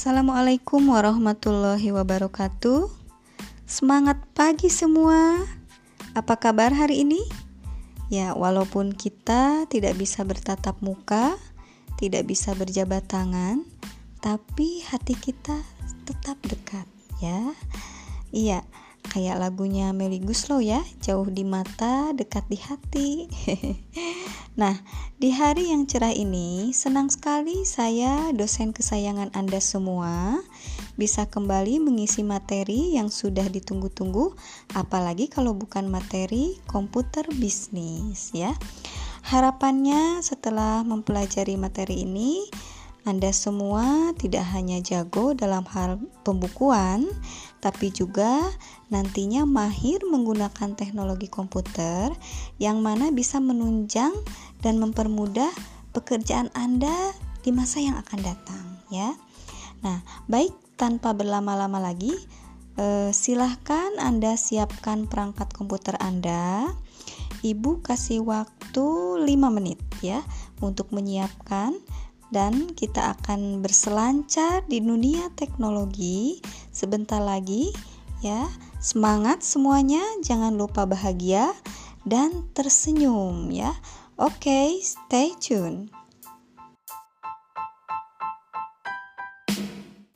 Assalamualaikum warahmatullahi wabarakatuh. Semangat pagi semua. Apa kabar hari ini? Ya, walaupun kita tidak bisa bertatap muka, tidak bisa berjabat tangan, tapi hati kita tetap dekat, ya. Iya, kayak lagunya Meli Guslow ya, jauh di mata, dekat di hati. nah, di hari yang cerah ini, senang sekali saya, dosen kesayangan Anda semua, bisa kembali mengisi materi yang sudah ditunggu-tunggu, apalagi kalau bukan materi komputer bisnis ya. Harapannya setelah mempelajari materi ini, anda semua tidak hanya jago dalam hal pembukuan, tapi juga nantinya mahir menggunakan teknologi komputer yang mana bisa menunjang dan mempermudah pekerjaan Anda di masa yang akan datang, ya. Nah, baik tanpa berlama-lama lagi, eh, silahkan Anda siapkan perangkat komputer Anda. Ibu kasih waktu 5 menit ya untuk menyiapkan dan kita akan berselancar di dunia teknologi sebentar lagi ya. Semangat semuanya, jangan lupa bahagia dan tersenyum ya. Oke, okay, stay tune.